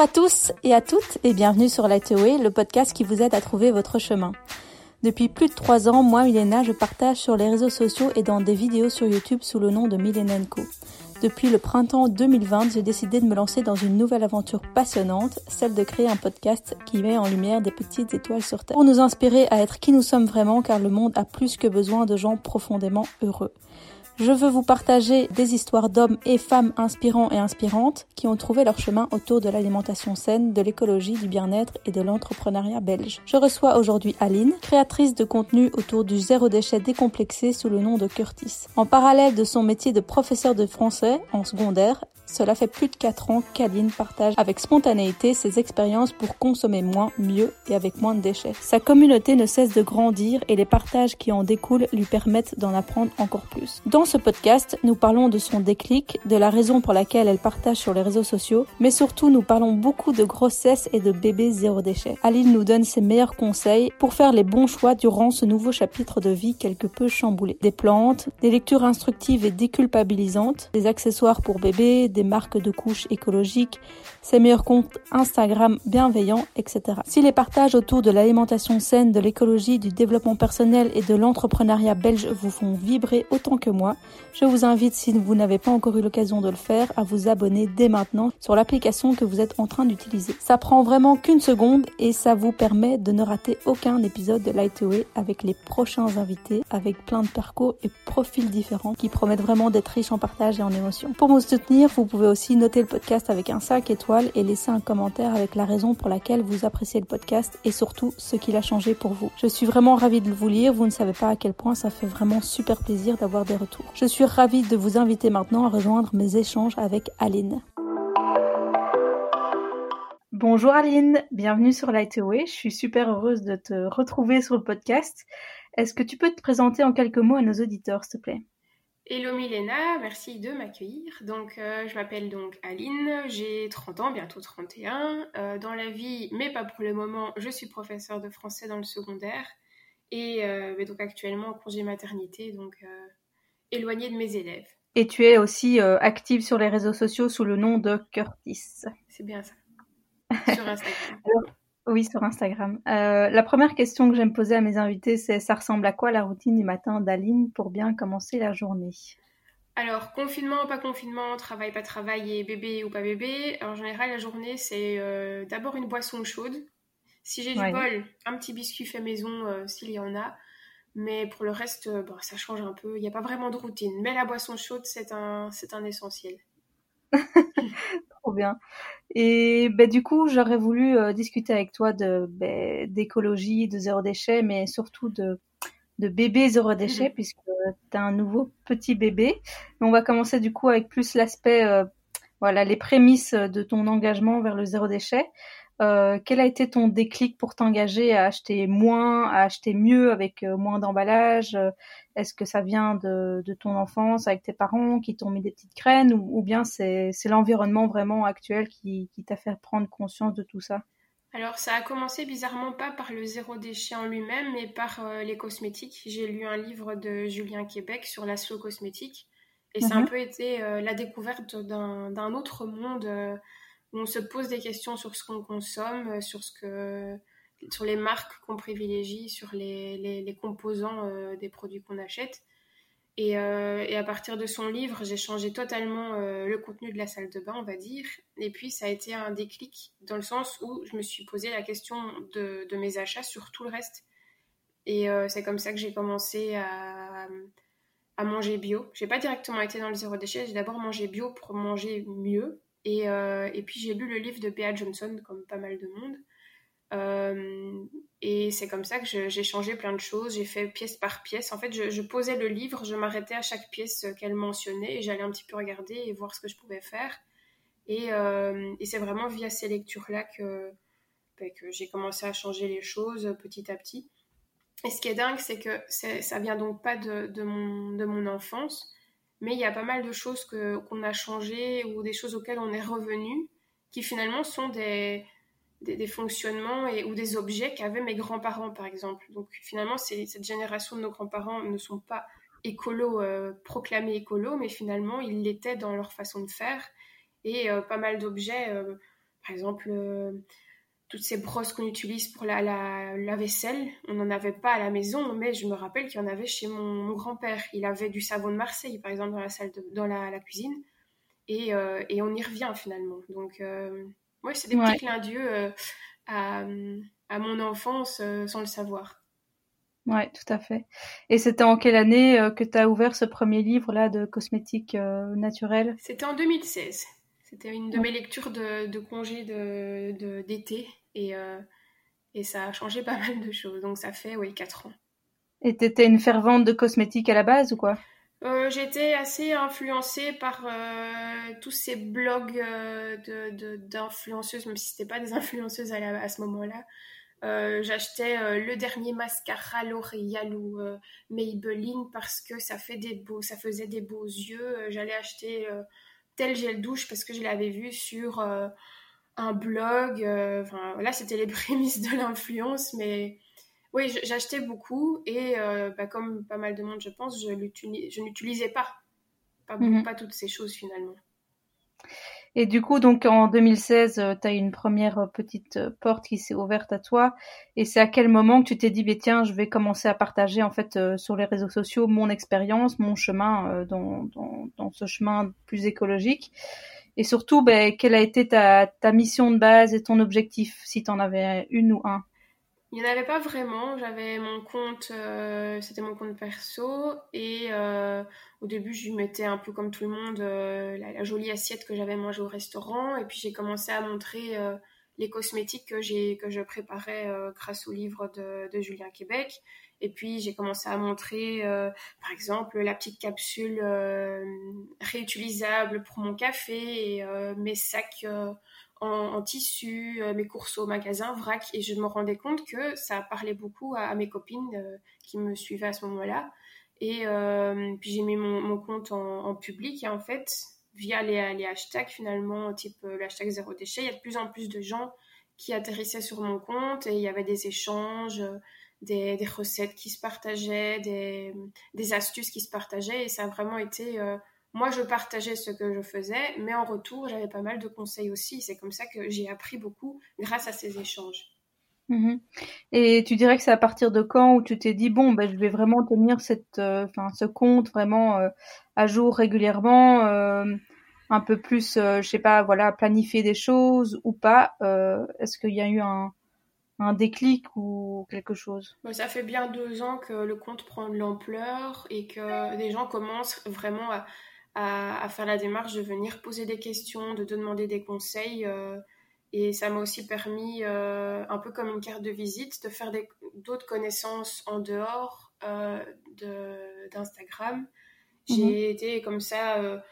à tous et à toutes et bienvenue sur Lightway, le podcast qui vous aide à trouver votre chemin. Depuis plus de trois ans, moi, Milena, je partage sur les réseaux sociaux et dans des vidéos sur YouTube sous le nom de Milenenko. Depuis le printemps 2020, j'ai décidé de me lancer dans une nouvelle aventure passionnante, celle de créer un podcast qui met en lumière des petites étoiles sur Terre, pour nous inspirer à être qui nous sommes vraiment car le monde a plus que besoin de gens profondément heureux. Je veux vous partager des histoires d'hommes et femmes inspirants et inspirantes qui ont trouvé leur chemin autour de l'alimentation saine, de l'écologie, du bien-être et de l'entrepreneuriat belge. Je reçois aujourd'hui Aline, créatrice de contenu autour du zéro déchet décomplexé sous le nom de Curtis. En parallèle de son métier de professeur de français en secondaire, cela fait plus de 4 ans qu'Aline partage avec spontanéité ses expériences pour consommer moins, mieux et avec moins de déchets. Sa communauté ne cesse de grandir et les partages qui en découlent lui permettent d'en apprendre encore plus. Ce podcast, nous parlons de son déclic, de la raison pour laquelle elle partage sur les réseaux sociaux, mais surtout nous parlons beaucoup de grossesse et de bébés zéro déchet. Aline nous donne ses meilleurs conseils pour faire les bons choix durant ce nouveau chapitre de vie quelque peu chamboulé. Des plantes, des lectures instructives et déculpabilisantes, des accessoires pour bébés, des marques de couches écologiques, ses meilleurs comptes Instagram bienveillants, etc. Si les partages autour de l'alimentation saine, de l'écologie, du développement personnel et de l'entrepreneuriat belge vous font vibrer autant que moi, je vous invite, si vous n'avez pas encore eu l'occasion de le faire, à vous abonner dès maintenant sur l'application que vous êtes en train d'utiliser. Ça prend vraiment qu'une seconde et ça vous permet de ne rater aucun épisode de Lightway avec les prochains invités, avec plein de parcours et profils différents qui promettent vraiment d'être riches en partage et en émotions. Pour me soutenir, vous pouvez aussi noter le podcast avec un 5 étoiles et laisser un commentaire avec la raison pour laquelle vous appréciez le podcast et surtout ce qu'il a changé pour vous. Je suis vraiment ravie de vous lire, vous ne savez pas à quel point ça fait vraiment super plaisir d'avoir des retours. Je suis ravie de vous inviter maintenant à rejoindre mes échanges avec Aline. Bonjour Aline, bienvenue sur Lightway. Je suis super heureuse de te retrouver sur le podcast. Est-ce que tu peux te présenter en quelques mots à nos auditeurs, s'il te plaît? Hello Milena, merci de m'accueillir. Donc, euh, je m'appelle donc Aline, j'ai 30 ans, bientôt 31. Euh, dans la vie, mais pas pour le moment, je suis professeure de français dans le secondaire et euh, donc actuellement en congé maternité, donc éloignée de mes élèves. Et tu es aussi active sur les réseaux sociaux sous le nom de Curtis. C'est bien ça. Sur Instagram. Oui, sur Instagram. Euh, la première question que j'aime poser à mes invités, c'est ça ressemble à quoi la routine du matin d'Aline pour bien commencer la journée? Alors, confinement, pas confinement, travail, pas travail, et bébé ou pas bébé. En général, la journée, c'est euh, d'abord une boisson chaude. Si j'ai du bol, un petit biscuit fait maison, euh, s'il y en a. Mais pour le reste, bon, ça change un peu. Il n'y a pas vraiment de routine. Mais la boisson chaude, c'est un, c'est un essentiel. Trop bien. Et ben, du coup, j'aurais voulu euh, discuter avec toi de ben, d'écologie, de zéro déchet, mais surtout de, de bébé zéro déchet, mhm. puisque tu as un nouveau petit bébé. on va commencer du coup avec plus l'aspect, euh, voilà, les prémices de ton engagement vers le zéro déchet. Euh, quel a été ton déclic pour t'engager à acheter moins, à acheter mieux avec euh, moins d'emballage Est-ce que ça vient de, ton enfance avec tes parents qui t'ont mis des petites graines ou, bien c'est l'environnement vraiment actuel qui, t'a fait prendre conscience de tout ça? Alors ça a commencé bizarrement pas par le zéro déchet en lui-même, mais par euh, les cosmétiques. J'ai lu un livre de Julien Québec sur la slow cosmétique et ça a un mhm. peu été la découverte d'un autre monde on se pose des questions sur ce qu'on consomme, euh, sur, ce que, sur les marques qu'on privilégie, sur les, les, composants euh, des produits qu'on achète. Et, euh, et, à partir de son livre, j'ai changé totalement le contenu de la salle de bain, on va dire. Et puis, ça a été un déclic dans le sens où je me suis posé la question de, de mes achats sur tout le reste. Et c'est comme ça que j'ai commencé à, à manger bio. J'ai pas directement été dans le zéro déchet, j'ai d'abord mangé bio pour manger mieux, et, euh, et, puis j'ai lu le livre de Bea Johnson, comme pas mal de monde. Euh, et c'est comme ça que j'ai changé plein de choses. J'ai fait pièce par pièce. En fait, je, posais le livre, je m'arrêtais à chaque pièce qu'elle mentionnait et j'allais un petit peu regarder et voir ce que je pouvais faire. Et, euh, et c'est vraiment via ces lectures-là que, ben, que j'ai commencé à changer les choses petit à petit. Et ce qui est dingue, c'est que ça vient donc pas de, mon, enfance, mais il y a pas mal de choses qu'on a changées ou des choses auxquelles on est revenu qui finalement sont des, des, fonctionnements et, ou des objets qu'avaient mes grands-parents, par exemple. Donc finalement, cette génération de nos grands-parents ne sont pas écolos, euh, proclamés écolos, mais finalement, ils l'étaient dans leur façon de faire. Et euh, pas mal d'objets, euh, par exemple, toutes ces brosses qu'on utilise pour la, la, vaisselle, on n'en avait pas à la maison, mais je me rappelle qu'il y en avait chez mon, grand-père. Il avait du savon de Marseille, par exemple, dans la salle, dans la, cuisine, et, et, on y revient finalement. Donc, ouais, c'est des petits clins d'yeux à, à, mon enfance sans le savoir. Ouais, tout à fait. Et c'était en quelle année euh, que tu as ouvert ce premier livre-là de cosmétiques euh, naturels? C'était en 2016. C'était une de mes lectures de, de congé d'été et, euh, et ça a changé pas mal de choses. Donc ça fait, oui, 4 ans. Et tu étais une fervente de cosmétiques à la base ou quoi? J'étais assez influencée par tous ces blogs d'influenceuses, même si ce pas des influenceuses à, à ce moment-là. Euh, j'achetais euh, le dernier mascara L'Oréal ou euh, Maybelline parce que ça fait des beaux, ça faisait des beaux yeux. J'allais acheter tel gel douche parce que je l'avais vu sur un blog. Enfin, là, c'était les prémices de l'influence, mais oui, j'achetais beaucoup et bah, comme pas mal de monde, je pense, je n'utilisais pas, pas, mhm. pas toutes ces choses finalement. Et du coup, donc en 2016, tu as une première euh, petite euh, porte qui s'est ouverte à toi. Et c'est à quel moment que tu t'es dit, bah, tiens, je vais commencer à partager en fait euh, sur les réseaux sociaux mon expérience, mon chemin dans, dans, ce chemin plus écologique? Et surtout, ben, quelle a été ta, ta mission de base et ton objectif, si tu en avais une ou un? Il n'y en avait pas vraiment. J'avais mon compte, euh, c'était mon compte perso. Et euh, au début, je lui mettais un peu comme tout le monde euh, la, jolie assiette que j'avais mangée au restaurant. Et puis j'ai commencé à montrer les cosmétiques que, j'ai, que je préparais grâce au livre de, de Julien Québec. Et puis j'ai commencé à montrer, par exemple, la petite capsule réutilisable pour mon café et mes sacs en, tissu, euh, mes courses au magasin, vrac, et je me rendais compte que ça parlait beaucoup à, mes copines euh, qui me suivaient à ce moment-là. Et euh, puis j'ai mis mon, compte en, public et en fait, via les, hashtags finalement, type le hashtag zéro déchet, il y a de plus en plus de gens qui atterrissaient sur mon compte et il y avait des échanges, des, recettes qui se partageaient, des, astuces qui se partageaient et ça a vraiment été moi, je partageais ce que je faisais, mais en retour, j'avais pas mal de conseils aussi. C'est comme ça que j'ai appris beaucoup grâce à ces échanges. Mhm. Et tu dirais que c'est à partir de quand où tu t'es dit bon ben je vais vraiment tenir cette euh, ce compte vraiment euh, à jour régulièrement euh, un peu plus je sais pas voilà planifier des choses ou pas est-ce qu'il y a eu un, un déclic ou quelque chose? Ça fait bien deux ans que le compte prend de l'ampleur et que les gens commencent vraiment à, à, faire la démarche de venir poser des questions, de demander des conseils. Euh, et ça m'a aussi permis, euh, un peu comme une carte de visite, de faire d'autres connaissances en dehors euh, d'Instagram. J'ai mhm. été comme ça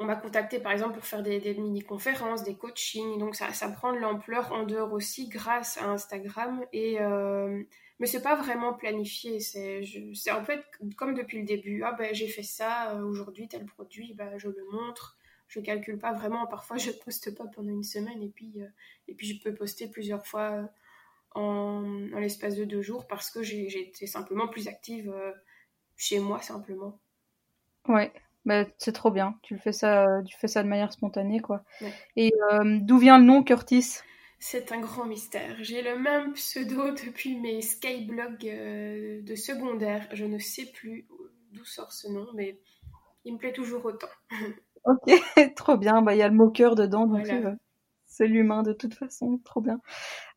on m'a contacté par exemple pour faire des, mini-conférences, des coachings, donc ça, ça prend de l'ampleur en dehors aussi grâce à Instagram. Et, euh, mais c'est pas vraiment planifié, c'est en fait comme depuis le début. Ah ben j'ai fait ça, euh, aujourd'hui tel produit, ben, je le montre. Je calcule pas vraiment, parfois je poste pas pendant une semaine et puis, euh, et puis je peux poster plusieurs fois en, en l'espace de deux jours parce que j'ai été simplement plus active euh, chez moi simplement. Ouais, bah, c'est trop bien. Tu fais ça, tu fais ça de manière spontanée, quoi. Et euh, d'où vient le nom Curtis? C'est un grand mystère. J'ai le même pseudo depuis mes skyblogs euh, de secondaire. Je ne sais plus d'où sort ce nom, mais il me plaît toujours autant. ok, trop bien. Bah, il y a le mot cœur dedans, donc euh, c'est l'humain de toute façon, trop bien.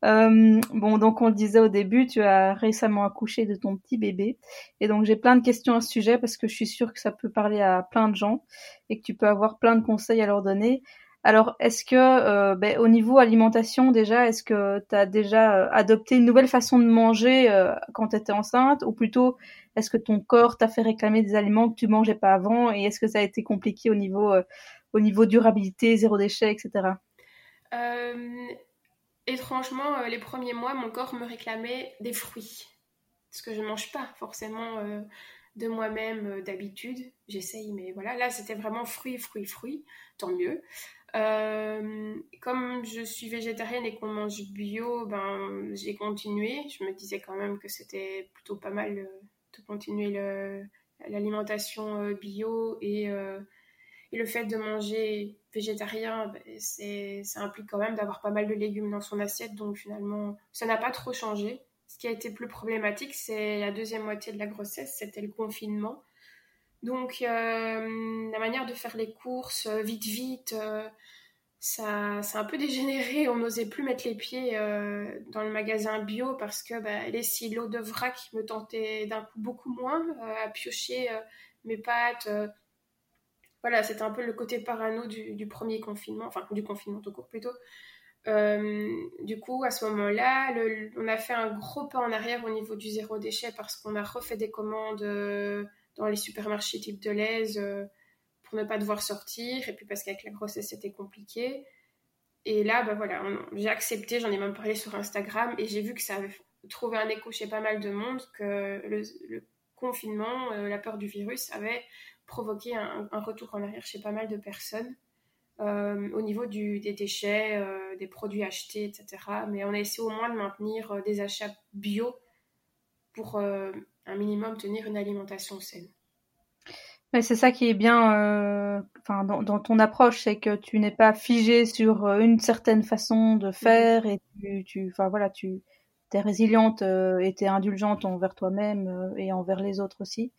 Euh, bon, donc on le disait au début, tu as récemment accouché de ton petit bébé, et donc j'ai plein de questions à ce sujet parce que je suis sûre que ça peut parler à plein de gens et que tu peux avoir plein de conseils à leur donner. Alors, est-ce que, euh, ben, au niveau alimentation déjà, est-ce que tu as déjà euh, adopté une nouvelle façon de manger quand tu étais enceinte, ou plutôt, est-ce que ton corps t'a fait réclamer des aliments que tu mangeais pas avant, et est-ce que ça a été compliqué au niveau, au niveau durabilité, zéro déchet, etc. Euh, étrangement, euh, les premiers mois, mon corps me réclamait des fruits. Parce que je ne mange pas forcément euh, de moi-même d'habitude. J'essaye, mais voilà. Là, c'était vraiment fruits, fruits, fruits. Tant mieux. Comme je suis végétarienne et qu'on mange bio, ben, j'ai continué. Je me disais quand même que c'était plutôt pas mal de continuer l'alimentation bio et le fait de manger végétarien, ben, ça implique quand même d'avoir pas mal de légumes dans son assiette. Donc finalement, ça n'a pas trop changé. Ce qui a été plus problématique, c'est la deuxième moitié de la grossesse, c'était le confinement. Donc euh, la manière de faire les courses euh, vite vite, euh, ça, a un peu dégénéré. On n'osait plus mettre les pieds dans le magasin bio parce que bah, les silos de vrac me tentaient d'un coup beaucoup moins à piocher mes pâtes voilà, c'était un peu le côté parano du, premier confinement, enfin du confinement tout court plutôt. Du coup, à ce moment-là, on a fait un gros pas en arrière au niveau du zéro déchet parce qu'on a refait des commandes dans les supermarchés type de l'aise euh, pour ne pas devoir sortir et puis parce qu'avec la grossesse c'était compliqué. Et là, bah voilà, j'ai accepté, j'en ai même parlé sur Instagram et j'ai vu que ça avait trouvé un écho chez pas mal de monde que le, confinement, la peur du virus avait provoquer un, retour en arrière chez pas mal de personnes euh, au niveau du, des déchets, euh, des produits achetés, etc. Mais on a essayé au moins de maintenir euh, des achats bio pour un minimum tenir une alimentation saine. c'est ça qui est bien enfin, dans, ton approche, c'est que tu n'es pas figé sur une certaine façon de faire et tu, tu enfin, voilà, tu es résiliente et tu es indulgente envers toi-même et envers les autres aussi.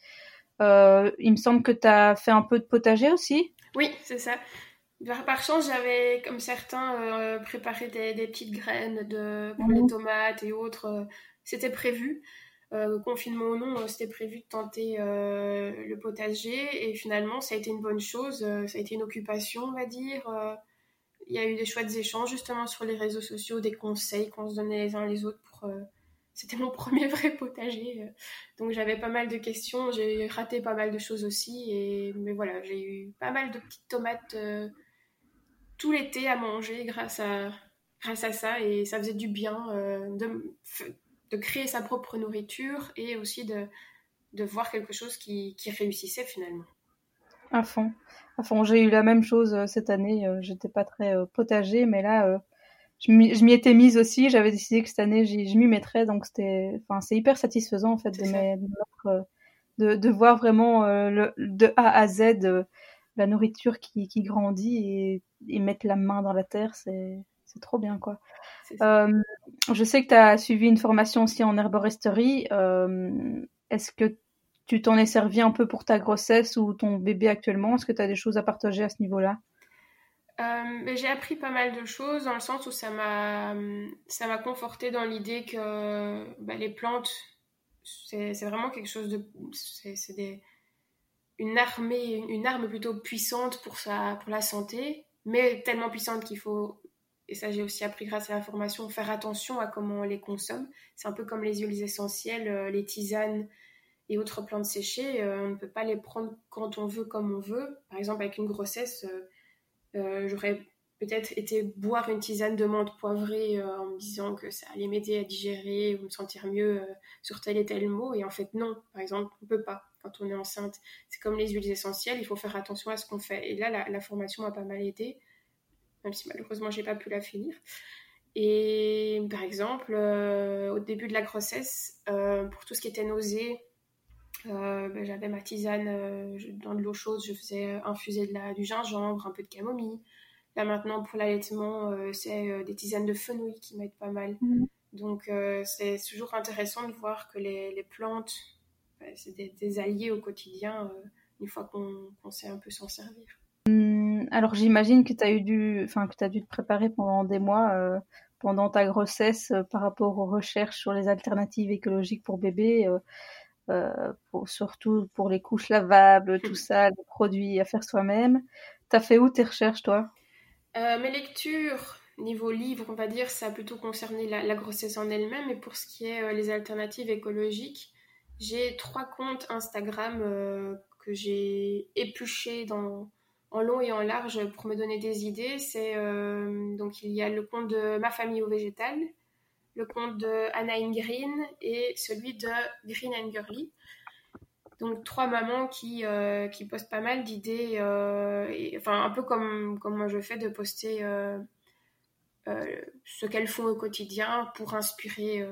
Euh, il me semble que tu as fait un peu de potager aussi. Oui, c'est ça. Par, chance, j'avais, comme certains, euh, préparé des, petites graines de, pour les mhm. tomates et autres. Euh, c'était prévu. Confinement ou non, c'était prévu de tenter le potager. Et finalement, ça a été une bonne chose. ça a été une occupation, on va dire. Il y a eu des chouettes échanges, justement, sur les réseaux sociaux, des conseils qu'on se donnait les uns les autres pour c'était mon premier vrai potager. Euh. Donc j'avais pas mal de questions, j'ai raté pas mal de choses aussi. Et, mais voilà, j'ai eu pas mal de petites tomates euh, tout l'été à manger grâce à, grâce à ça. Et ça faisait du bien euh, de, de créer sa propre nourriture et aussi de, de voir quelque chose qui, qui réussissait finalement. À fond. À fond. J'ai eu la même chose cette année. J'étais pas très potager, mais là je m'y étais mise aussi. J'avais décidé que cette année, je m'y mettrais. Donc, c'était, enfin, c'est hyper satisfaisant, en fait, de, euh, de, de, voir vraiment euh, le, de A à Z euh, la nourriture qui, qui grandit et, et, mettre la main dans la terre. C'est, c'est trop bien, quoi. Je sais que tu as suivi une formation aussi en herboristerie. Est-ce que tu t'en es servi un peu pour ta grossesse ou ton bébé actuellement? Est-ce que tu as des choses à partager à ce niveau-là? Euh, j'ai appris pas mal de choses dans le sens où ça m'a conforté dans l'idée que bah, les plantes c'est vraiment quelque chose de c'est une armée une arme plutôt puissante pour sa pour la santé mais tellement puissante qu'il faut et ça j'ai aussi appris grâce à la formation faire attention à comment on les consomme c'est un peu comme les huiles essentielles euh, les tisanes et autres plantes séchées euh, on ne peut pas les prendre quand on veut comme on veut par exemple avec une grossesse euh, j'aurais peut-être été boire une tisane de menthe poivrée en me disant que ça allait m'aider à digérer ou me sentir mieux sur tel et tel mot. Et en fait, non. Par exemple, on peut pas quand on est enceinte. C'est comme les huiles essentielles, il faut faire attention à ce qu'on fait. Et là, la, formation m'a pas mal aidé, même si malheureusement, j'ai pas pu la finir. Et par exemple, au début de la grossesse, pour tout ce qui était nausée, euh, ben, j'avais ma tisane euh, dans de l'eau chaude, je faisais infuser de la, du gingembre, un peu de camomille. Là maintenant, pour l'allaitement, euh, c'est des tisanes de fenouil qui m'aident pas mal. Mhm. Donc c'est toujours intéressant de voir que les, les plantes, ben, c'est des, alliés au quotidien une fois qu'on sait un peu s'en servir. Hum, alors j'imagine que tu as, eu dû, que as dû te préparer pendant des mois pendant ta grossesse par rapport aux recherches sur les alternatives écologiques pour bébés. Euh, pour, surtout pour les couches lavables, tout ça, les produits à faire soi-même. T'as fait où tes recherches, toi? Euh, Mes lectures, niveau livre, on va dire, ça a plutôt concerné la, grossesse en elle-même. Et pour ce qui est euh, les alternatives écologiques, j'ai trois comptes Instagram que j'ai épluchés dans, en long et en large pour me donner des idées. C'est donc il y a le compte de ma famille au végétal, le compte de Anna Green et celui de Green and Girly. Donc trois mamans qui, euh, qui postent pas mal d'idées, euh, enfin un peu comme, comme moi je fais, de poster euh, ce qu'elles font au quotidien pour inspirer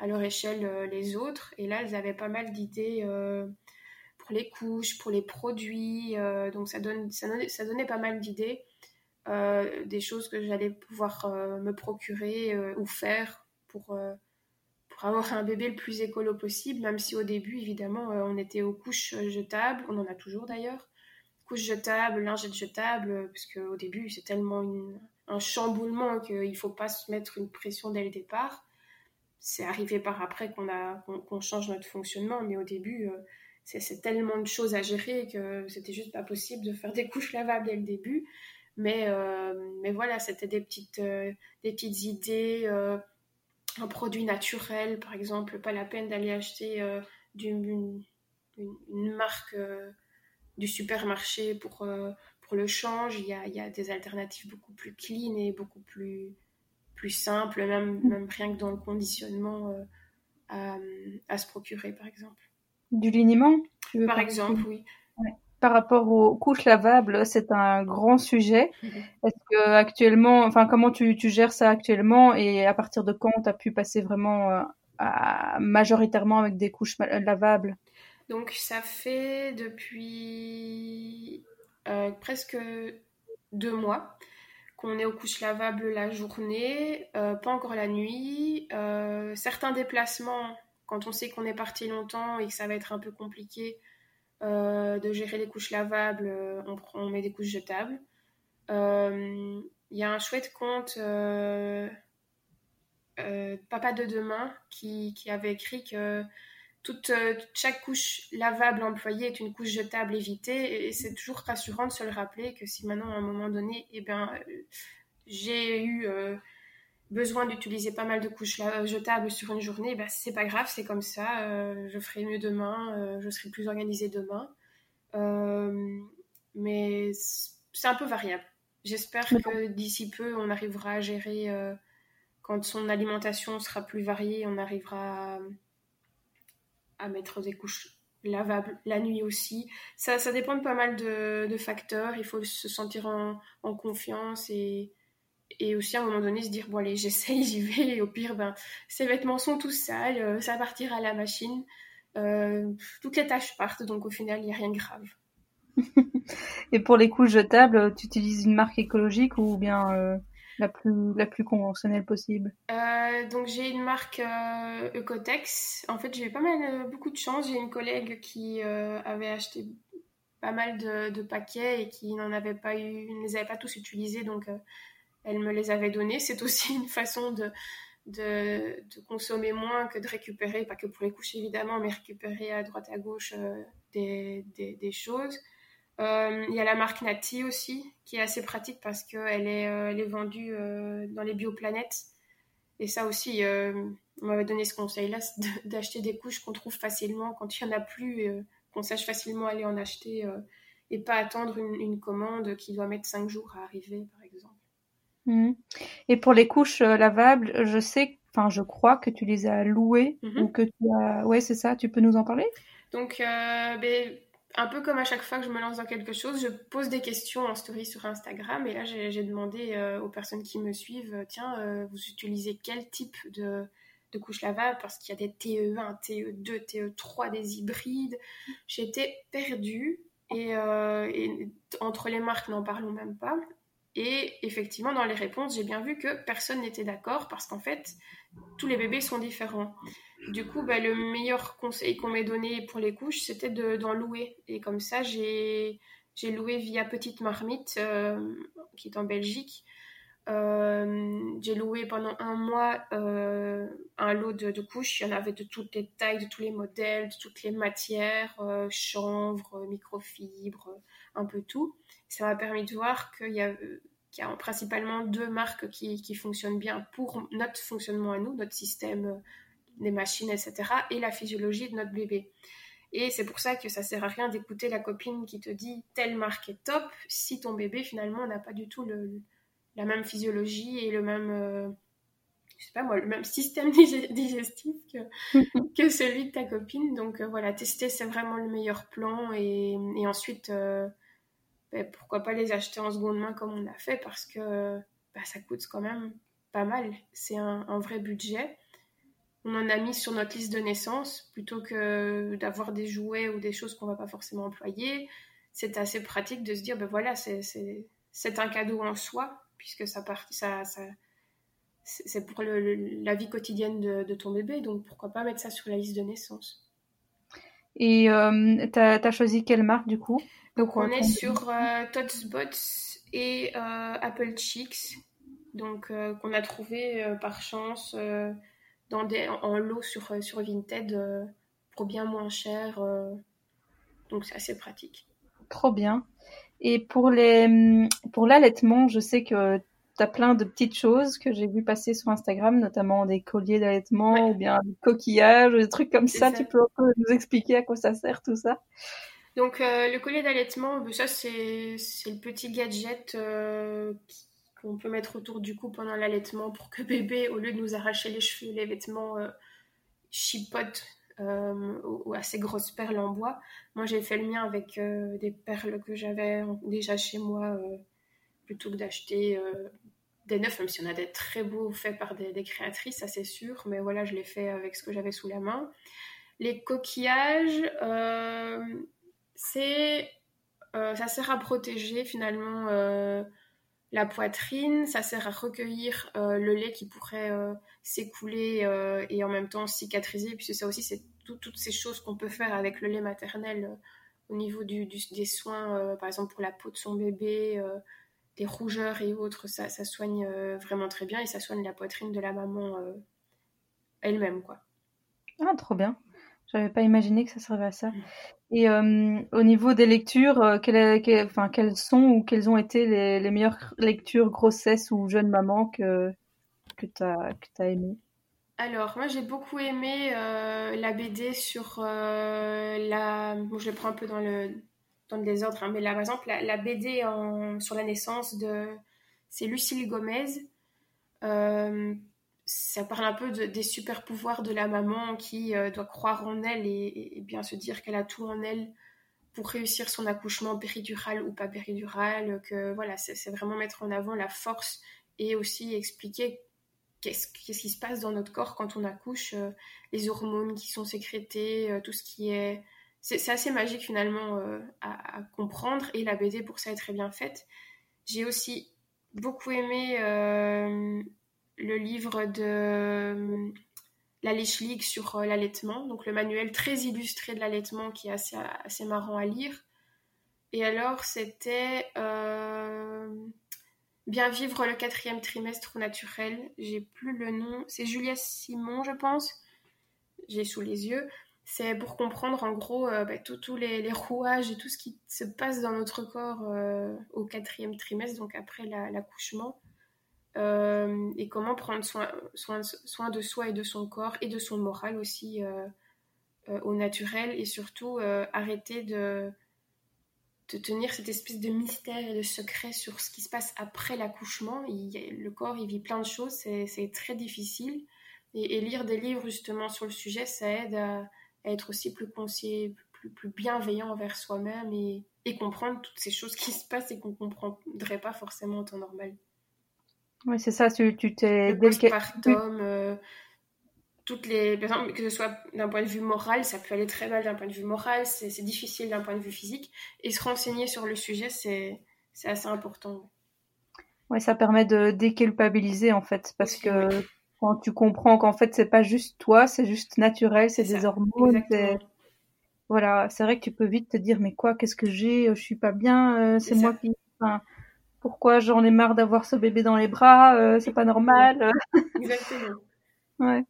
à leur échelle les autres. Et là, elles avaient pas mal d'idées pour les couches, pour les produits. Euh, donc ça, donne, ça, donnait, pas mal d'idées, euh, des choses que j'allais pouvoir me procurer ou faire pour, pour avoir un bébé le plus écolo possible, même si au début, évidemment, on était aux couches jetables, on en a toujours d'ailleurs, couches jetables, lingettes jetables, parce qu'au début, c'est tellement un chamboulement qu'il ne faut pas se mettre une pression dès le départ c'est arrivé par après qu'on a qu'on change notre fonctionnement, mais au début, euh, c'est tellement de choses à gérer que c'était juste pas possible de faire des couches lavables dès le début. Mais, euh, mais voilà, c'était des petites, euh, des petites idées, un produit naturel, par exemple, pas la peine d'aller acheter une, marque du supermarché pour, pour le change. Il y, a, il y a des alternatives beaucoup plus clean et beaucoup plus plus simple, même, même rien que dans le conditionnement euh, à, se procurer, par exemple. Du liniment Par exemple, oui. Par rapport aux couches lavables, c'est un grand sujet. Mhm. Est-ce que actuellement, enfin, comment tu, tu, gères ça actuellement et à partir de quand tu as pu passer vraiment euh, à, majoritairement avec des couches lavables? Donc, ça fait depuis euh, presque deux mois on est aux couches lavables la journée, euh, pas encore la nuit. Certains déplacements, quand on sait qu'on est parti longtemps et que ça va être un peu compliqué euh, de gérer les couches lavables, on, met des couches jetables. Il y a un chouette compte, Papa de demain, qui, avait écrit que euh, toute, chaque couche lavable employée est une couche jetable évitée et, c'est toujours rassurant de se le rappeler que si maintenant à un moment donné eh ben, euh, j'ai eu euh, besoin d'utiliser pas mal de couches jetables sur une journée, ben, c'est pas grave, c'est comme ça, je ferai mieux demain, je serai plus organisée demain. mais c'est un peu variable. J'espère que d'ici peu, on arrivera à gérer, quand son alimentation sera plus variée, on arrivera à à mettre des couches lavables la nuit aussi. Ça, ça dépend de pas mal de, facteurs. Il faut se sentir en, confiance et, et aussi à un moment donné se dire bon allez j'essaye, j'y vais et au pire ben ces vêtements sont tous sales, euh, ça partira à la machine. Euh, toutes les tâches partent donc au final il n'y a rien de grave. et pour les couches jetables, tu utilises une marque écologique ou bien euh, la plus, la plus conventionnelle possible? Donc j'ai une marque Ecotex. En fait, j'ai pas mal, beaucoup de chance. J'ai une collègue qui avait acheté pas mal de, paquets et qui n'en avait pas eu, ne les avait pas tous utilisés, donc elle me les avait donnés. C'est aussi une façon de, consommer moins que de récupérer, pas que pour les couches évidemment, mais récupérer à droite à gauche des, des, choses. Euh, il y a la marque Nati aussi, qui est assez pratique parce qu'elle est, euh, elle est vendue euh, dans les bioplanètes. Et ça aussi, on m'avait donné ce conseil-là, d'acheter des couches qu'on trouve facilement quand il n'y en a plus, qu'on sache facilement aller en acheter et pas attendre une, commande qui doit mettre 5 jours à arriver, par exemple. Mmh. Et pour les couches lavables, je sais, enfin je crois que tu les as louées mmh ou que tu as... Ouais, c'est ça, tu peux nous en parler? Donc, ben, un peu comme à chaque fois que je me lance dans quelque chose, je pose des questions en story sur Instagram. Et là, j'ai demandé euh, aux personnes qui me suivent, euh, tiens, euh, vous utilisez quel type de, de couche lavable Parce qu'il y a des TE1, TE2, TE3, des hybrides. J'étais perdue. Et, et, entre les marques, n'en parlons même pas. Et effectivement, dans les réponses, j'ai bien vu que personne n'était d'accord parce qu'en fait, tous les bébés sont différents. Du coup, bah, le meilleur conseil qu'on m'ait donné pour les couches, c'était d'en louer. Et comme ça, j'ai loué via Petite Marmite, euh, qui est en Belgique. Euh, j'ai loué pendant un mois euh, un lot de, couches. Il y en avait de toutes les tailles, de tous les modèles, de toutes les matières, chanvre, microfibre, un peu tout. Ça m'a permis de voir qu'il y a, y a principalement deux marques qui, qui, fonctionnent bien pour notre fonctionnement à nous, notre système des machines, etc., et la physiologie de notre bébé. Et c'est pour ça que ça sert à rien d'écouter la copine qui te dit telle marque est top si ton bébé finalement n'a pas du tout le, la même physiologie et le même, euh, je sais pas moi, le même système digestif que, que celui de ta copine. Donc euh, voilà, tester c'est vraiment le meilleur plan et, et ensuite euh, pourquoi pas les acheter en seconde main comme on a fait parce que ben, ça coûte quand même pas mal. C'est un, vrai budget. on en a mis sur notre liste de naissance plutôt que d'avoir des jouets ou des choses qu'on va pas forcément employer. C'est assez pratique de se dire, ben voilà, c'est un cadeau en soi, puisque ça, ça c'est pour la vie quotidienne de, ton bébé, donc pourquoi pas mettre ça sur la liste de naissance. Et euh, tu as, choisi quelle marque du coup? Donc on est sur euh, Totsbots et euh, Apple Cheeks, donc qu'on a trouvé par chance dans des, en lot sur, sur Vinted pour bien moins cher. donc c'est assez pratique. Trop bien. Et pour les pour l'allaitement, je sais que tu as plein de petites choses que j'ai vu passer sur Instagram, notamment des colliers d'allaitement ou bien des coquillages, des trucs comme ça. Tu peux nous expliquer à quoi ça sert tout ça? Donc euh, le collier d'allaitement, ben, ça c'est le petit gadget euh, qu'on peut mettre autour du cou pendant l'allaitement pour que bébé, au lieu de nous arracher les cheveux, les vêtements, euh, chipote ou, à ces grosses perles en bois. Moi j'ai fait le mien avec des perles que j'avais déjà chez moi plutôt que d'acheter des neufs, même si on a des très beaux faits par des, créatrices, ça c'est sûr, mais voilà, je l'ai fait avec ce que j'avais sous la main. Les coquillages, euh, c'est, euh, ça sert à protéger finalement euh, la poitrine, ça sert à recueillir le lait qui pourrait s'écouler et en même temps cicatriser, puisque ça aussi c'est toutes ces choses qu'on peut faire avec le lait maternel au niveau du, des soins, par exemple pour la peau de son bébé des rougeurs et autres, ça, ça soigne euh, vraiment très bien et ça soigne la poitrine de la maman euh, elle-même, quoi. Ah, trop bien. J'avais pas imaginé que ça servait à ça. Mm. Et euh, au niveau des lectures, quelles, enfin, quelles sont ou quelles ont été les, les meilleures lectures grossesse ou jeune maman que, que tu as, que as aimées alors, moi j'ai beaucoup aimé la BD sur la. Bon, je le prends un peu dans le, dans le désordre, hein, mais là, par exemple, la, BD sur la naissance de. C'est Lucille Gomez. Euh, ça parle un peu des super pouvoirs de la maman qui euh, doit croire en elle et, bien se dire qu'elle a tout en elle pour réussir son accouchement péridural ou pas péridural. Que voilà, c'est vraiment mettre en avant la force et aussi expliquer qu'est-ce qui se passe dans notre corps quand on accouche, euh, les hormones qui sont sécrétées, tout ce qui est c'est assez magique finalement euh, à, comprendre et la BD pour ça est très bien faite. J'ai aussi beaucoup aimé euh, le livre de euh, la League sur l'allaitement, donc le manuel très illustré de l'allaitement qui est assez, assez marrant à lire. Et alors c'était Bien vivre le quatrième trimestre naturel, j'ai plus le nom, c'est Julia Simon je pense, j'ai sous les yeux. C'est pour comprendre en gros euh, bah, tous les, rouages et tout ce qui se passe dans notre corps euh, au quatrième trimestre, donc après l'accouchement, euh, et comment prendre soin, de soi et de son corps et de son moral aussi au naturel, et surtout arrêter de, tenir cette espèce de mystère et de secret sur ce qui se passe après l'accouchement. Le corps, il vit plein de choses, c'est très difficile. et, lire des livres justement sur le sujet, ça aide à, être aussi plus conscient, plus, plus bienveillant envers soi-même et, et, comprendre toutes ces choses qui se passent et qu'on ne comprendrait pas forcément en temps normal. Oui, c'est ça, tu t'es... Le postpartum, euh, toutes les... Par exemple, que ce soit d'un point de vue moral, ça peut aller très mal d'un point de vue moral, c'est difficile d'un point de vue physique, et se renseigner sur le sujet, c'est assez important. Oui, ça permet de déculpabiliser en fait, parce que quand tu comprends qu'en fait c'est pas juste toi, c'est juste naturel, c'est des hormones, voilà, c'est vrai que tu peux vite te dire mais quoi, qu'est-ce que j'ai, je suis pas bien, euh, c'est moi qui, enfin, pourquoi j'en ai marre d'avoir ce bébé dans les bras, euh, c'est pas normal. Exactement. ouais.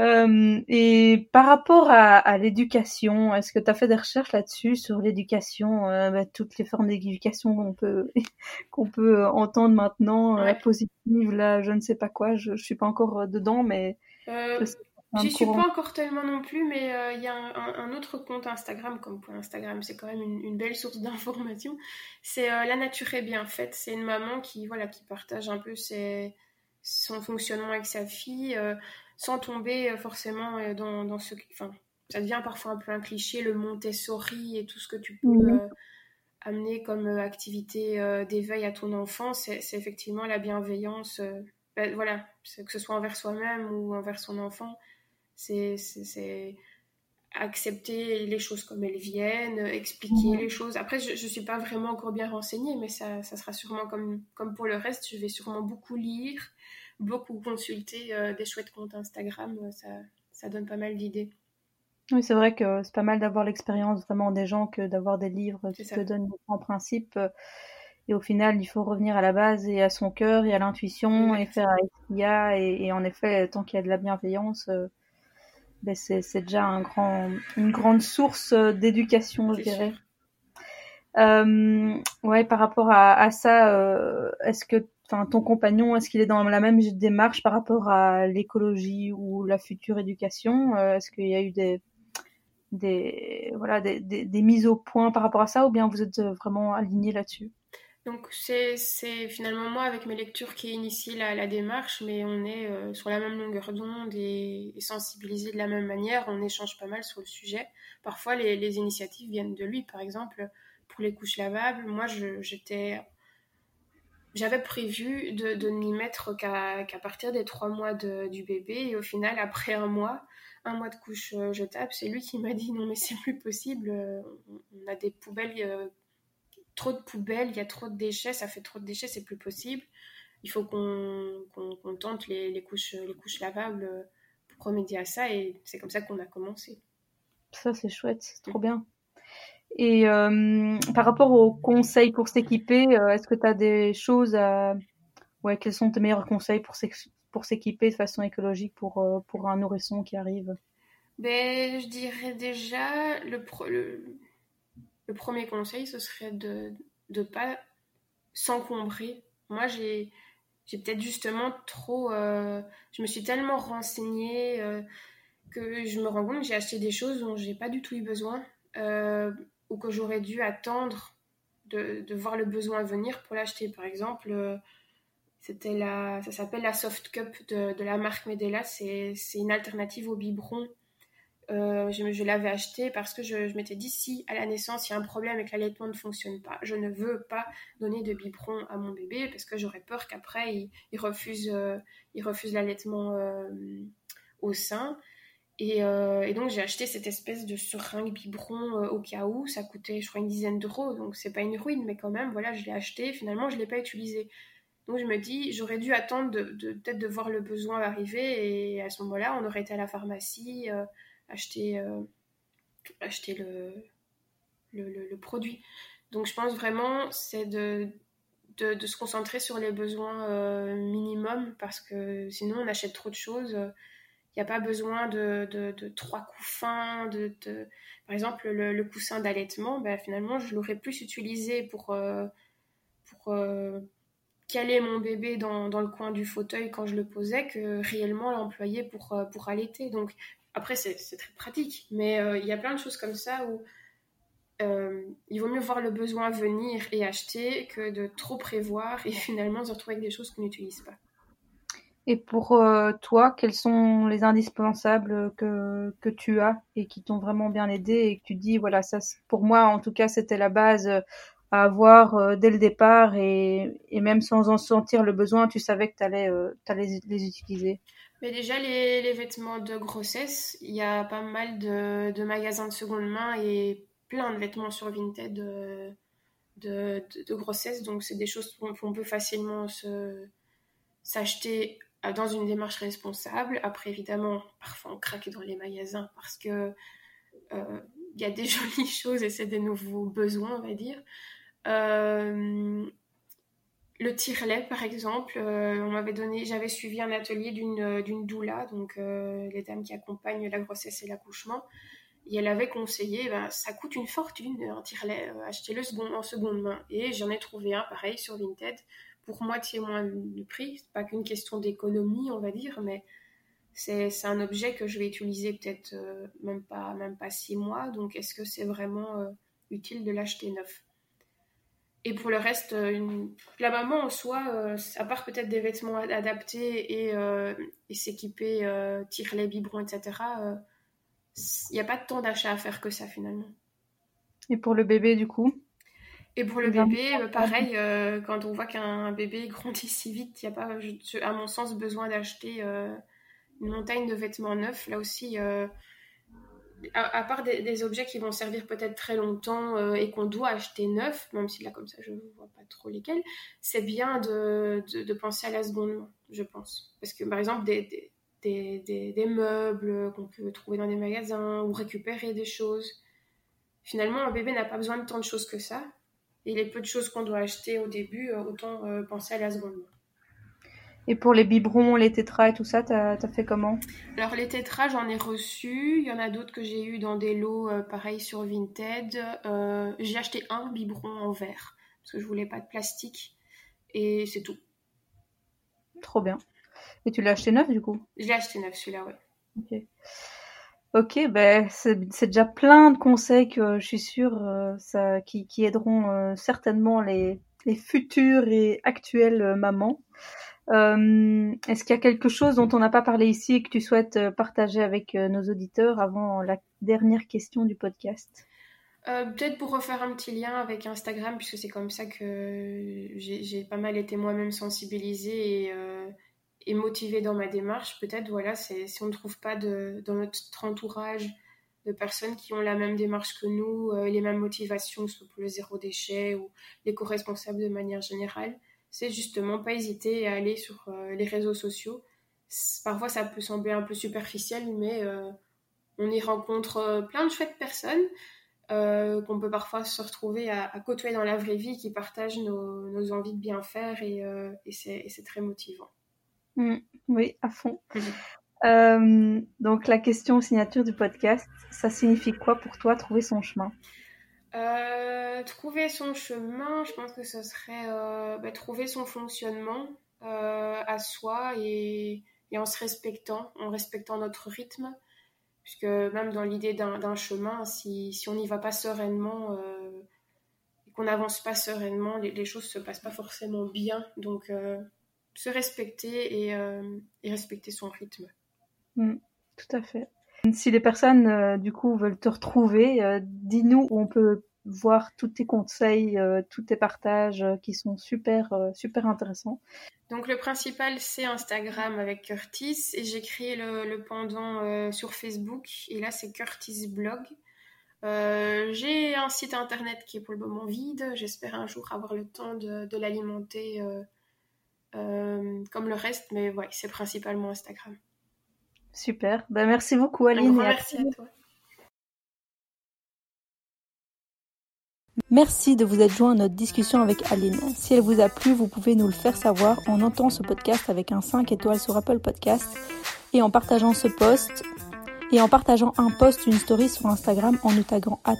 Euh, et par rapport à, l'éducation, est-ce que tu as fait des recherches là-dessus sur l'éducation, euh, bah, toutes les formes d'éducation qu'on peut qu'on peut entendre maintenant, la positive, là, je ne sais pas quoi, je, je suis pas encore euh, dedans, mais euh, j'y suis pas encore tellement non plus, mais il y a un, autre compte Instagram, comme pour Instagram, c'est quand même une, belle source d'information. C'est La nature est bien faite. C'est une maman qui voilà qui partage un peu ses, son fonctionnement avec sa fille sans tomber euh, forcément euh, dans, dans ce... Enfin, ça devient parfois un peu un cliché, le Montessori et tout ce que tu peux euh, amener comme activité d'éveil à ton enfant, c'est effectivement la bienveillance, ben, voilà, que ce soit envers soi-même ou envers son enfant. C'est accepter les choses comme elles viennent, expliquer les choses. Après, je ne suis pas vraiment encore bien renseignée, mais ça, ça, sera sûrement comme, comme pour le reste. Je vais sûrement beaucoup lire, beaucoup consulter euh, des chouettes comptes Instagram. Ça, ça donne pas mal d'idées. Oui, c'est vrai que c'est pas mal d'avoir l'expérience vraiment des gens que d'avoir des livres qui te donnent en principe. Et au final, il faut revenir à la base et à son cœur et à l'intuition et faire avec ce qu'il y a. Et, en effet, tant qu'il y a de la bienveillance, euh, ben c'est déjà un grand, une grande source euh, d'éducation, je dirais. Euh, ouais, par rapport à, à ça, euh, est-ce que enfin, ton compagnon, est-ce qu'il est dans la même démarche par rapport à l'écologie ou la future éducation? Euh, Est-ce qu'il y a eu des, des, voilà, des, des, des, mises au point par rapport à ça ou bien vous êtes vraiment aligné là-dessus? Donc c'est finalement moi avec mes lectures qui ai initié la, démarche, mais on est euh, sur la même longueur d'onde et, sensibilisé de la même manière. On échange pas mal sur le sujet. Parfois les, initiatives viennent de lui, par exemple pour les couches lavables. Moi j'avais prévu de, de m'y mettre qu'à partir des trois mois du bébé et au final après un mois un mois de couche euh, jetable c'est lui qui m'a dit non mais c'est plus possible on a des poubelles trop de poubelles, il y a trop de déchets, ça fait trop de déchets, c'est plus possible. Il faut qu'on tente les, couches, les couches lavables euh, pour remédier à ça et c'est comme ça qu'on a commencé. Ça, c'est chouette, c'est trop bien. Et euh, par rapport aux conseils pour s'équiper, euh, est-ce que tu as des choses à... Ouais, quels sont tes meilleurs conseils pour s'équiper de façon écologique pour, pour un nourrisson qui arrive? Ben, Je dirais déjà, le, le, le premier conseil, ce serait de ne pas s'encombrer. Moi, j'ai peut-être justement trop... Euh, je me suis tellement renseignée euh, que je me rends compte que j'ai acheté des choses dont j'ai pas du tout eu besoin euh, ou que j'aurais dû attendre de, de, voir le besoin venir pour l'acheter. Par exemple, c'était la, ça s'appelle la Soft Cup de, de la marque Medela. C'est une alternative au biberon euh, je, l'avais acheté parce que je, m'étais dit si à la naissance il y a un problème et que l'allaitement ne fonctionne pas, je ne veux pas donner de biberon à mon bébé parce que j'aurais peur qu'après il, refuse, euh, refuse l'allaitement euh, au sein. Et, donc j'ai acheté cette espèce de seringue biberon au cas où, ça coûtait je crois une dizaine d'euros, donc c'est pas une ruine, mais quand même voilà je l'ai acheté, finalement je l'ai pas utilisé. Donc je me dis, j'aurais dû attendre peut-être de voir le besoin arriver et à ce moment-là, on aurait été à la pharmacie, acheter, euh, acheter le, le, produit. Donc je pense vraiment c'est de, de, se concentrer sur les besoins euh, minimums parce que sinon on achète trop de choses. Il n'y a pas besoin de, de, trois coussins. De, Par exemple, le, coussin d'allaitement, ben, finalement, je l'aurais plus utilisé pour, euh, pour caler mon bébé dans, dans, le coin du fauteuil quand je le posais que réellement l'employer pour, pour allaiter. Donc, après, c'est très pratique, mais euh, il y a plein de choses comme ça où euh, il vaut mieux voir le besoin venir et acheter que de trop prévoir et finalement se retrouver avec des choses qu'on n'utilise pas. Et pour euh, toi, quels sont les indispensables que, tu as et qui t'ont vraiment bien aidé et que tu dis, voilà, ça, pour moi, en tout cas, c'était la base à avoir dès le départ et, même sans en sentir le besoin, tu savais que tu allais, les utiliser? Mais déjà, les, les, vêtements de grossesse, il y a pas mal de, de, magasins de seconde main et plein de vêtements sur Vinted de, de, de grossesse. Donc, c'est des choses qu'on peut facilement s'acheter dans une démarche responsable. Après, évidemment, parfois on craque dans les magasins parce que euh, il y a des jolies choses et c'est des nouveaux besoins, on va dire. Euh, le tire-lait, par exemple, euh, on m'avait donné, j'avais suivi un atelier d'une euh, d'une doula, donc euh, les dames qui accompagnent la grossesse et l'accouchement, et elle avait conseillé, ben, ça coûte une fortune un tire-lait, achetez-le en seconde main. Et j'en ai trouvé un pareil sur Vinted pour moitié moins de prix. C'est pas qu'une question d'économie, on va dire, mais c'est un objet que je vais utiliser peut-être même pas même pas six mois. Donc est-ce que c'est vraiment utile de l'acheter neuf? Et pour le reste, euh, une... la maman en soi, euh, à part peut-être des vêtements adaptés et, euh, et s'équiper, tirer les biberons, etc., il n'y a pas de temps d'achat à faire que ça finalement. Et pour le bébé, du coup? Et pour le bébé, pareil, quand on voit qu'un bébé grandit si vite, il n'y a pas, à mon sens, besoin d'acheter une montagne de vêtements neufs. Là aussi, à, part des, objets qui vont servir peut-être très longtemps et qu'on doit acheter neuf, même si là comme ça je ne vois pas trop lesquels, c'est bien de, de, penser à la seconde main, je pense. Parce que par exemple, des, des, des, des meubles qu'on peut trouver dans des magasins ou récupérer des choses. Finalement, un bébé n'a pas besoin de tant de choses que ça. Et les peu de choses qu'on doit acheter au début, euh, autant euh, penser à la seconde main. Et pour les biberons, les tétras et tout ça, t'as as fait comment? Alors les tétras, j'en ai reçu. Il y en a d'autres que j'ai eu dans des lots euh, pareils sur Vinted. j'ai acheté un biberon en verre parce que je voulais pas de plastique et c'est tout. Trop bien. Et tu l'as acheté neuf du coup? Je l'ai acheté neuf celui-là, ouais. Ok. Ok, ben c'est déjà plein de conseils que je suis sûre euh, ça, qui, qui aideront euh, certainement les, les futures et actuelles euh. Est-ce qu'il y a quelque chose dont on n'a pas parlé ici et que tu souhaites partager avec nos auditeurs avant la dernière question du podcast? Peut-être pour refaire un petit lien avec Instagram, puisque c'est comme ça que j'ai pas mal été moi-même sensibilisée et motivée dans ma démarche, peut-être, voilà, si on ne trouve pas dans notre entourage de personnes qui ont la même démarche que nous, euh, les mêmes motivations, soit pour le zéro déchet ou l'éco-responsable de manière générale, c'est justement pas hésiter à aller sur euh, les réseaux sociaux. Parfois, ça peut sembler un peu superficiel, mais euh, on y rencontre plein de chouettes personnes qu'on peut parfois se retrouver à, côtoyer dans la vraie vie, qui partagent nos, nos envies de bien faire et, et c'est très motivant. Mm, oui, à fond. Euh, donc la question signature du podcast, ça signifie quoi pour toi trouver son chemin? Euh, Trouver son chemin, je pense que ce serait euh, bah, trouver son fonctionnement à soi et, en se respectant, en respectant notre rythme. Puisque même dans l'idée d'un chemin, si, si on n'y va pas sereinement et qu'on n'avance pas sereinement, les, choses se passent pas forcément bien. Donc se respecter et, euh, respecter son rythme. Mm, tout à fait. Si les personnes, euh, du coup, veulent te retrouver, euh, dis-nous où on peut voir tous tes conseils, tous tes partages qui sont super, super intéressants. Donc le principal, c'est Instagram avec Curtis et j'ai créé le, pendant sur Facebook et là, c'est Curtis Blog. j'ai un site internet qui est pour le moment vide. J'espère un jour avoir le temps de, de l'alimenter euh, comme le reste, mais ouais, c'est principalement Instagram. Super. Ben, merci beaucoup, Aline. merci à toi. Merci de vous être joint à notre discussion avec Aline. Si elle vous a plu, vous pouvez nous le faire savoir en notant ce podcast avec un 5 étoiles sur Apple Podcast et en partageant ce post et en partageant un post, une story sur Instagram en nous taguant at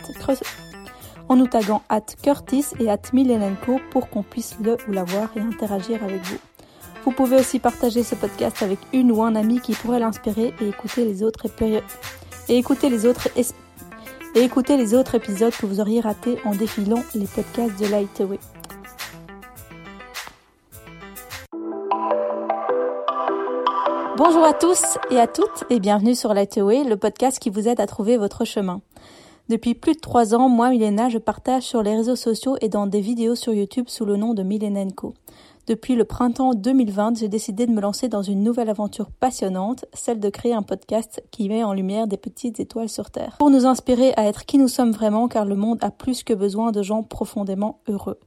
en nous taguant at Curtis et at Milenenko pour qu'on puisse le ou la voir et interagir avec vous. Vous pouvez aussi partager ce podcast avec une ou un ami qui pourrait l'inspirer et écouter les autres et écouter les autres et écouter les autres épisodes que vous auriez ratés en défilant les podcasts de Lightway. Bonjour à tous et à toutes et bienvenue sur Lightway, le podcast qui vous aide à trouver votre chemin. Depuis plus de trois ans, moi, Milena, je partage sur les réseaux sociaux et dans des vidéos sur YouTube sous le nom de Milenenko. Depuis le printemps 2020, j'ai décidé de me lancer dans une nouvelle aventure passionnante, celle de créer un podcast qui met en lumière des petites étoiles sur Terre. Pour nous inspirer à être qui nous sommes vraiment, car le monde a plus que besoin de gens profondément heureux.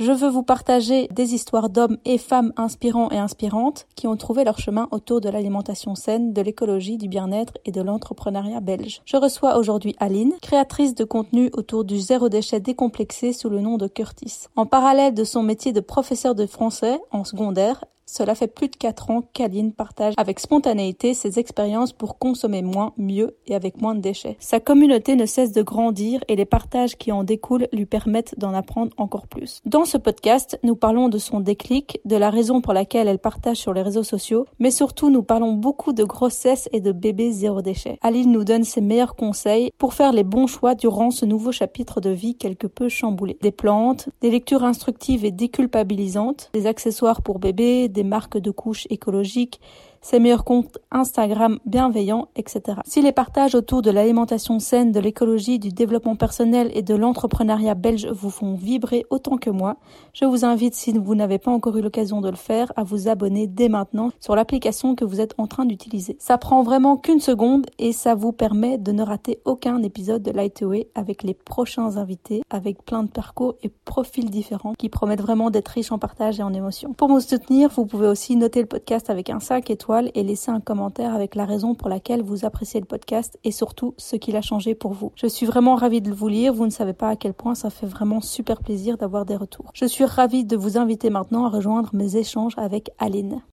Je veux vous partager des histoires d'hommes et femmes inspirants et inspirantes qui ont trouvé leur chemin autour de l'alimentation saine, de l'écologie, du bien-être et de l'entrepreneuriat belge. Je reçois aujourd'hui Aline, créatrice de contenu autour du zéro déchet décomplexé sous le nom de Curtis. En parallèle de son métier de professeur de français en secondaire, cela fait plus de 4 ans qu'Aline partage avec spontanéité ses expériences pour consommer moins, mieux et avec moins de déchets. Sa communauté ne cesse de grandir et les partages qui en découlent lui permettent d'en apprendre encore plus. Dans ce podcast, nous parlons de son déclic, de la raison pour laquelle elle partage sur les réseaux sociaux, mais surtout nous parlons beaucoup de grossesse et de bébés zéro déchet. Aline nous donne ses meilleurs conseils pour faire les bons choix durant ce nouveau chapitre de vie quelque peu chamboulé. Des plantes, des lectures instructives et déculpabilisantes, des accessoires pour bébés, des marques de couches écologiques, ses meilleurs comptes Instagram bienveillants, etc. Si les partages autour de l'alimentation saine, de l'écologie, du développement personnel et de l'entrepreneuriat belge vous font vibrer autant que moi, je vous invite, si vous n'avez pas encore eu l'occasion de le faire, à vous abonner dès maintenant sur l'application que vous êtes en train d'utiliser. Ça prend vraiment qu'une seconde et ça vous permet de ne rater aucun épisode de Lightway avec les prochains invités, avec plein de parcours et profils différents qui promettent vraiment d'être riches en partage et en émotions. Pour me soutenir, vous pouvez aussi noter le podcast avec un 5 étoiles et laisser un commentaire avec la raison pour laquelle vous appréciez le podcast et surtout ce qu'il a changé pour vous. Je suis vraiment ravie de vous lire, vous ne savez pas à quel point ça fait vraiment super plaisir d'avoir des retours. Je suis ravie de vous inviter maintenant à rejoindre mes échanges avec Aline.